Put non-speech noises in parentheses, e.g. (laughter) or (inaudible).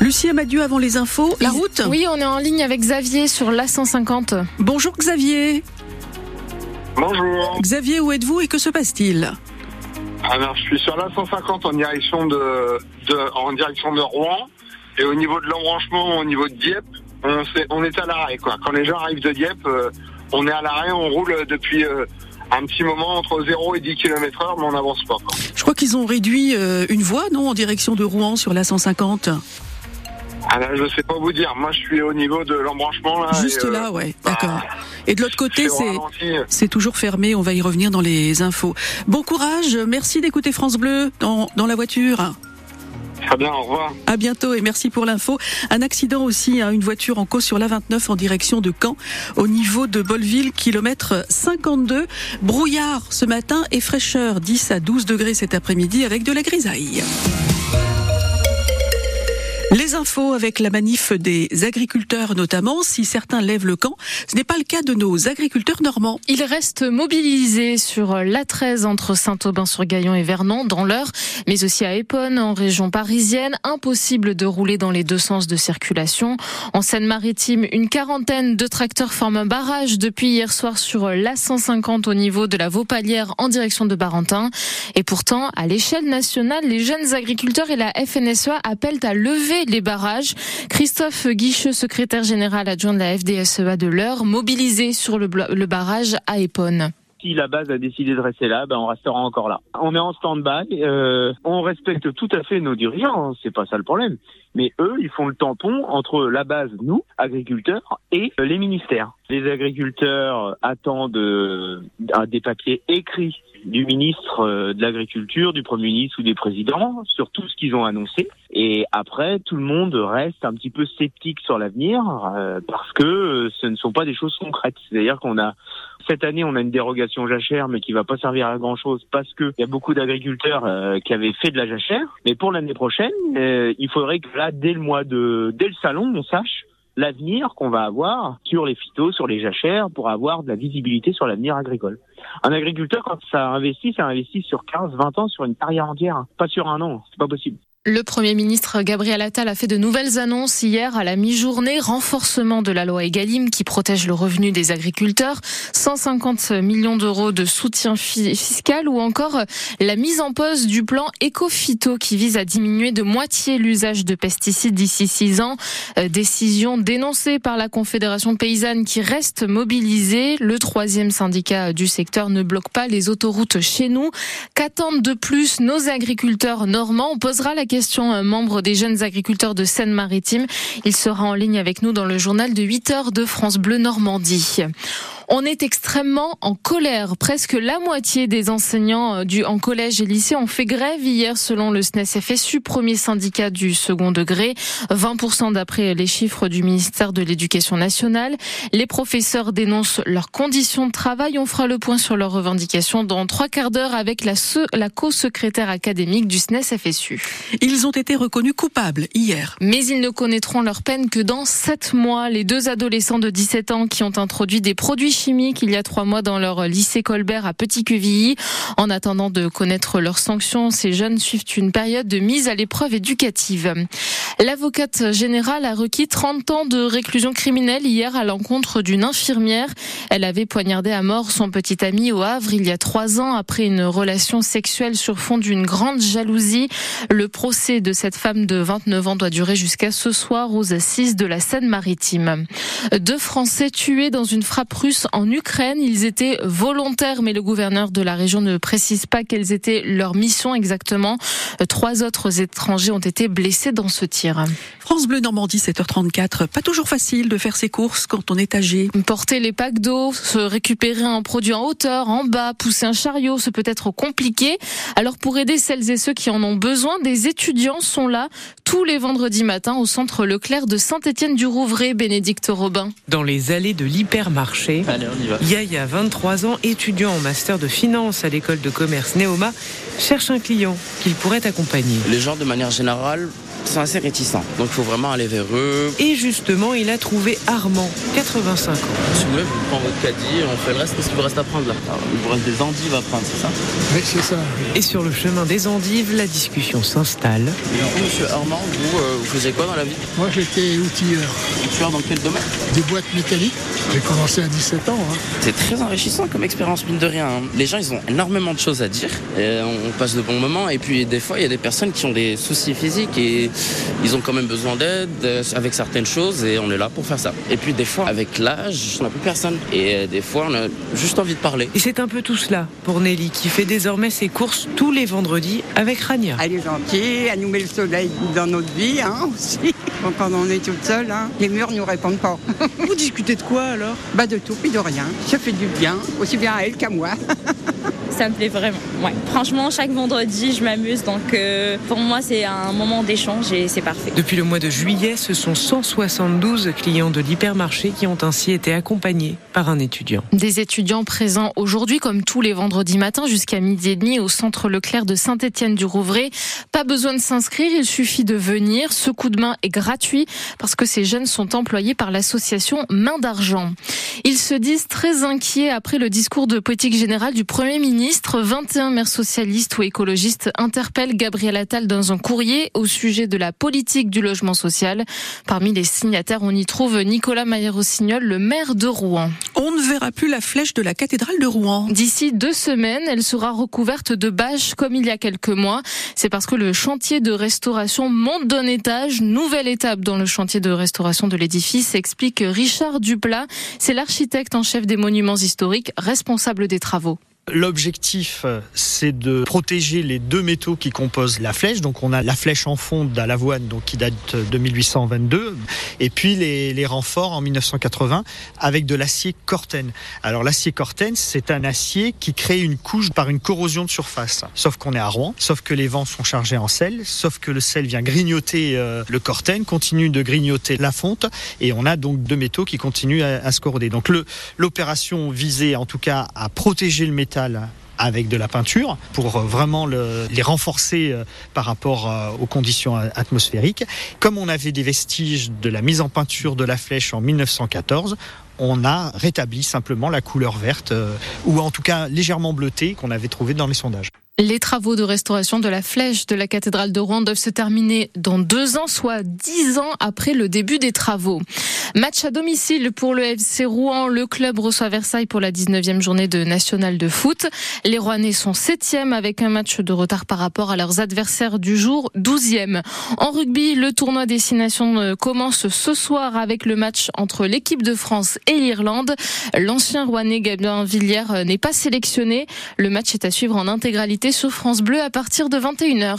Lucie Amadieu avant les infos, la route Oui, on est en ligne avec Xavier sur l'A150. Bonjour Xavier. Bonjour. Xavier, où êtes-vous et que se passe-t-il? Alors, je suis sur la 150 en direction de, de- en direction de Rouen. Et au niveau de l'embranchement, au niveau de Dieppe, on, est à l'arrêt. Quoi. Quand les gens arrivent de Dieppe, euh, on est à l'arrêt, on roule depuis euh, un petit moment entre 0 et 10 km heure, mais on n'avance pas. Je crois qu'ils ont réduit euh, une voie, non, en direction de Rouen sur la 150. Ah, je sais pas vous dire. Moi, je suis au niveau de l'embranchement. Là, Juste et, euh, là, ouais, bah, d'accord. Et de l'autre côté, c'est toujours fermé. On va y revenir dans les infos. Bon courage. Merci d'écouter France Bleu dans, dans la voiture. Très bien, au revoir. À bientôt et merci pour l'info. Un accident aussi, hein, une voiture en cause sur la 29 en direction de Caen, au niveau de Bolleville, kilomètre 52. Brouillard ce matin et fraîcheur 10 à 12 degrés cet après-midi avec de la grisaille. Infos avec la manif des agriculteurs notamment, si certains lèvent le camp, ce n'est pas le cas de nos agriculteurs normands. Ils restent mobilisés sur l'A13 entre Saint-Aubin-sur-Gaillon et Vernon dans l'heure, mais aussi à Épone en région parisienne. Impossible de rouler dans les deux sens de circulation. En Seine-Maritime, une quarantaine de tracteurs forment un barrage depuis hier soir sur l'A150 au niveau de la Vaupalière en direction de Barentin. Et pourtant, à l'échelle nationale, les jeunes agriculteurs et la FNSEA appellent à lever les barrages. Christophe Guicheux, secrétaire général adjoint de la FDSEA de l'Eure, mobilisé sur le, le barrage à Épone. Si la base a décidé de rester là, ben on restera encore là. On est en stand-by. euh, on respecte tout à fait nos dirigeants, hein, c'est pas ça le problème. Mais eux, ils font le tampon entre la base, nous, agriculteurs, et euh, les ministères. Les agriculteurs attendent euh, des papiers écrits du ministre euh, de l'Agriculture, du Premier ministre ou des présidents sur tout ce qu'ils ont annoncé. Et après, tout le monde reste un petit peu sceptique sur l'avenir euh, parce que euh, ce ne sont pas des choses concrètes. C'est-à-dire qu'on a cette année, on a une dérogation jachère, mais qui va pas servir à grand chose parce que il y a beaucoup d'agriculteurs euh, qui avaient fait de la jachère. Mais pour l'année prochaine, euh, il faudrait que là, dès le mois de, dès le salon, on sache l'avenir qu'on va avoir sur les phytos, sur les jachères, pour avoir de la visibilité sur l'avenir agricole. Un agriculteur, quand ça investit, ça investit sur 15, 20 ans, sur une carrière entière, hein. pas sur un an, c'est pas possible. Le Premier ministre Gabriel Attal a fait de nouvelles annonces hier à la mi-journée. Renforcement de la loi Egalim qui protège le revenu des agriculteurs, 150 millions d'euros de soutien fi- fiscal ou encore la mise en pause du plan Ecofito qui vise à diminuer de moitié l'usage de pesticides d'ici six ans. Euh, décision dénoncée par la Confédération paysanne qui reste mobilisée. Le troisième syndicat du secteur ne bloque pas les autoroutes chez nous. Qu'attendent de plus nos agriculteurs normands? On posera la question un membre des jeunes agriculteurs de Seine-Maritime. Il sera en ligne avec nous dans le journal de 8 heures de France Bleu Normandie. On est extrêmement en colère. Presque la moitié des enseignants euh, du, en collège et lycée ont fait grève hier selon le SNES FSU, premier syndicat du second degré. 20% d'après les chiffres du ministère de l'Éducation nationale. Les professeurs dénoncent leurs conditions de travail. On fera le point sur leurs revendications dans trois quarts d'heure avec la, la co-secrétaire académique du SNES FSU. Ils ont été reconnus coupables hier. Mais ils ne connaîtront leur peine que dans sept mois. Les deux adolescents de 17 ans qui ont introduit des produits chimiques il y a trois mois dans leur lycée Colbert à Petit-Quevilly. En attendant de connaître leurs sanctions, ces jeunes suivent une période de mise à l'épreuve éducative. L'avocate générale a requis 30 ans de réclusion criminelle hier à l'encontre d'une infirmière. Elle avait poignardé à mort son petit ami au Havre il y a trois ans après une relation sexuelle sur fond d'une grande jalousie. Le procès de cette femme de 29 ans doit durer jusqu'à ce soir aux assises de la Seine-Maritime. Deux Français tués dans une frappe russe en Ukraine. Ils étaient volontaires, mais le gouverneur de la région ne précise pas quelles étaient leurs missions exactement. Trois autres étrangers ont été blessés dans ce tir. France Bleu Normandie 7h34. Pas toujours facile de faire ses courses quand on est âgé. Porter les packs d'eau, se récupérer un produit en hauteur, en bas, pousser un chariot, ce peut être compliqué. Alors pour aider celles et ceux qui en ont besoin, des étudiants sont là tous les vendredis matins au centre Leclerc de Saint-Étienne-du-Rouvray, Bénédicte Robin. Dans les allées de l'hypermarché. Yaya, 23 ans, étudiant en master de finance à l'école de commerce Neoma, cherche un client qu'il pourrait accompagner. Les gens, de manière générale, sont assez réticents. Donc il faut vraiment aller vers eux. Et justement, il a trouvé Armand, 85 ans. Si vous voulez, vous prenez votre caddie, on fait le reste. Qu'est-ce qu'il vous reste à prendre là Il vous reste des endives à prendre, c'est ça Oui, c'est ça. Et sur le chemin des endives, la discussion s'installe. Et du coup, monsieur Armand, vous, euh, vous faisiez quoi dans la vie Moi, j'étais outilleur. Outilleur dans quel domaine Des boîtes métalliques. J'ai commencé à 17 ans. Hein. C'est très enrichissant comme expérience, mine de rien. hein. Les gens, ils ont énormément de choses à dire. Et on passe de bons moments. Et puis, des fois, il y a des personnes qui ont des soucis physiques et ils ont quand même besoin d'aide euh, avec certaines choses. Et on est là pour faire ça. Et puis, des fois, avec l'âge, on n'a plus personne. Et euh, des fois, on a juste envie de parler. Et c'est un peu tout cela pour Nelly, qui fait désormais ses courses tous les vendredis avec Rania. Elle est gentille, elle nous met le soleil dans notre vie hein, aussi. (laughs) Quand on est toute seule, hein, les murs ne nous répondent pas. Vous discutez de quoi alors? Bah de tout puis de rien. Ça fait du bien, aussi bien à elle qu'à moi. (laughs) Ça me plaît vraiment. Ouais. Franchement, chaque vendredi, je m'amuse. Donc, euh, pour moi, c'est un moment d'échange et c'est parfait. Depuis le mois de juillet, ce sont 172 clients de l'hypermarché qui ont ainsi été accompagnés par un étudiant. Des étudiants présents aujourd'hui, comme tous les vendredis matins, jusqu'à midi et demi au centre Leclerc de Saint-Étienne-du-Rouvray. Pas besoin de s'inscrire, il suffit de venir. Ce coup de main est gratuit parce que ces jeunes sont employés par l'association Main d'Argent. Ils se disent très inquiets après le discours de politique générale du Premier ministre. 21 maires socialistes ou écologistes interpellent Gabriel Attal dans un courrier au sujet de la politique du logement social. Parmi les signataires, on y trouve Nicolas Maillé-Rossignol, le maire de Rouen. On ne verra plus la flèche de la cathédrale de Rouen. D'ici deux semaines, elle sera recouverte de bâches comme il y a quelques mois. C'est parce que le chantier de restauration monte d'un étage. Nouvelle étape dans le chantier de restauration de l'édifice, explique Richard Duplat. C'est l'architecte en chef des monuments historiques, responsable des travaux. L'objectif, euh, c'est de protéger les deux métaux qui composent la flèche. Donc, on a la flèche en fonte à l'avoine, donc qui date de 1822, et puis les, les renforts en 1980 avec de l'acier Corten. Alors, l'acier Corten, c'est un acier qui crée une couche par une corrosion de surface. Sauf qu'on est à Rouen, sauf que les vents sont chargés en sel, sauf que le sel vient grignoter euh, le Corten, continue de grignoter la fonte, et on a donc deux métaux qui continuent à, à se corroder. Donc, l'opération visait en tout cas à protéger le métal avec de la peinture pour euh, vraiment le- les renforcer euh, par rapport euh, aux conditions atmosphériques. Comme on avait des vestiges de la mise en peinture de la flèche en 1914, on a rétabli simplement la couleur verte ou en tout cas légèrement bleutée qu'on avait trouvée dans les sondages. Les travaux de restauration de la flèche de la cathédrale de Rouen doivent se terminer dans deux ans, soit dix ans après le début des travaux. Match à domicile pour le FC Rouen. Le club reçoit Versailles pour la 19e journée de National de foot. Les Rouennais sont septième avec un match de retard par rapport à leurs adversaires du jour, 12e. En rugby, le tournoi Destination euh, commence ce soir avec le match entre l'équipe de France et l'Irlande. L'ancien Rouennais Gabin Villiers euh, n'est pas sélectionné. Le match est à suivre en intégralité sur France Bleu à partir de 21h.